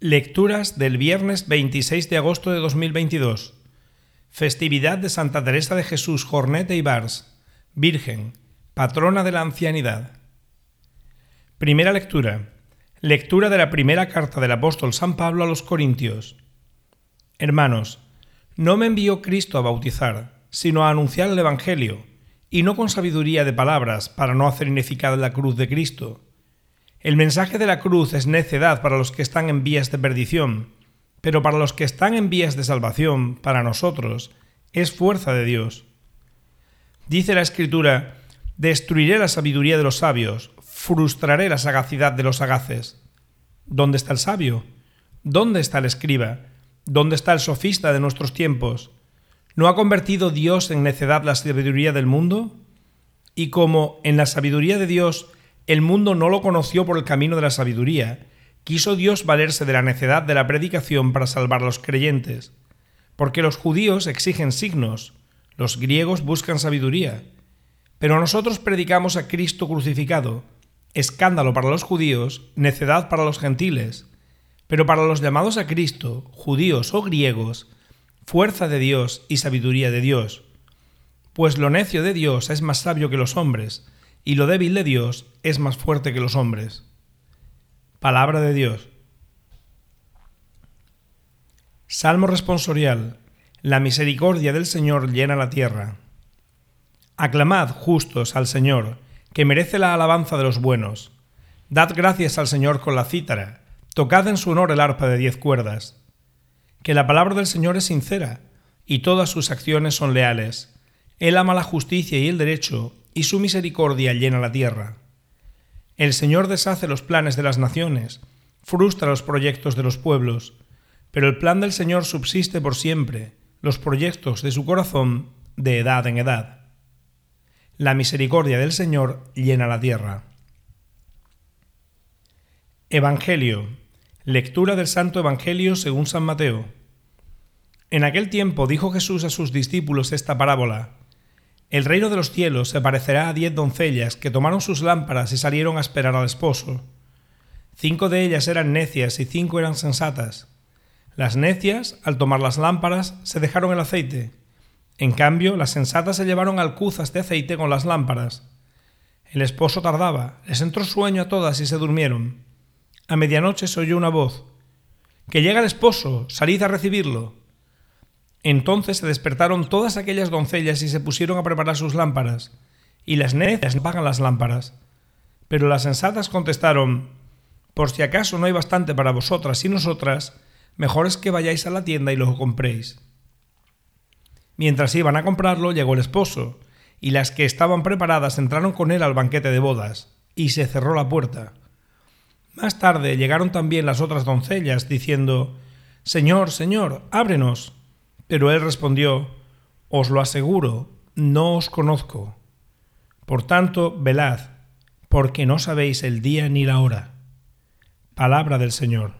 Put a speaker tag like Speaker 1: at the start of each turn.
Speaker 1: Lecturas del viernes 26 de agosto de 2022. Festividad de Santa Teresa de Jesús Jornete y Bars, Virgen, patrona de la ancianidad. Primera lectura. Lectura de la primera carta del apóstol San Pablo a los Corintios. Hermanos, no me envió Cristo a bautizar, sino a anunciar el Evangelio, y no con sabiduría de palabras para no hacer ineficaz la cruz de Cristo el mensaje de la cruz es necedad para los que están en vías de perdición, pero para los que están en vías de salvación, para nosotros, es fuerza de Dios. Dice la Escritura, destruiré la sabiduría de los sabios, frustraré la sagacidad de los sagaces. ¿Dónde está el sabio? ¿Dónde está el escriba? ¿Dónde está el sofista de nuestros tiempos? ¿No ha convertido Dios en necedad la sabiduría del mundo? Y como en la sabiduría de Dios el mundo no lo conoció por el camino de la sabiduría, quiso Dios valerse de la necedad de la predicación para salvar a los creyentes. Porque los judíos exigen signos, los griegos buscan sabiduría. Pero nosotros predicamos a Cristo crucificado, escándalo para los judíos, necedad para los gentiles. Pero para los llamados a Cristo, judíos o griegos, fuerza de Dios y sabiduría de Dios. Pues lo necio de Dios es más sabio que los hombres, y lo débil de Dios es más fuerte que los hombres. Palabra de Dios. Salmo responsorial. La misericordia del Señor llena la tierra. Aclamad justos al Señor, que merece la alabanza de los buenos. Dad gracias al Señor con la cítara, tocad en su honor el arpa de diez cuerdas. Que la palabra del Señor es sincera, y todas sus acciones son leales. Él ama la justicia y el derecho, y su misericordia llena la tierra. El Señor deshace los planes de las naciones, frustra los proyectos de los pueblos, pero el plan del Señor subsiste por siempre, los proyectos de su corazón de edad en edad. La misericordia del Señor llena la tierra. Evangelio. Lectura del Santo Evangelio según San Mateo. En aquel tiempo dijo Jesús a sus discípulos esta parábola. El reino de los cielos se parecerá a diez doncellas que tomaron sus lámparas y salieron a esperar al esposo. Cinco de ellas eran necias y cinco eran sensatas. Las necias, al tomar las lámparas, se dejaron el aceite. En cambio, las sensatas se llevaron alcuzas de aceite con las lámparas. El esposo tardaba, les entró sueño a todas y se durmieron. A medianoche se oyó una voz. Que llega el esposo, salid a recibirlo. Entonces se despertaron todas aquellas doncellas y se pusieron a preparar sus lámparas, y las necias apagan las lámparas. Pero las sensatas contestaron, Por si acaso no hay bastante para vosotras y nosotras, mejor es que vayáis a la tienda y lo compréis. Mientras iban a comprarlo, llegó el esposo, y las que estaban preparadas entraron con él al banquete de bodas, y se cerró la puerta. Más tarde llegaron también las otras doncellas, diciendo, Señor, Señor, ábrenos. Pero él respondió, Os lo aseguro, no os conozco. Por tanto, velad, porque no sabéis el día ni la hora. Palabra del Señor.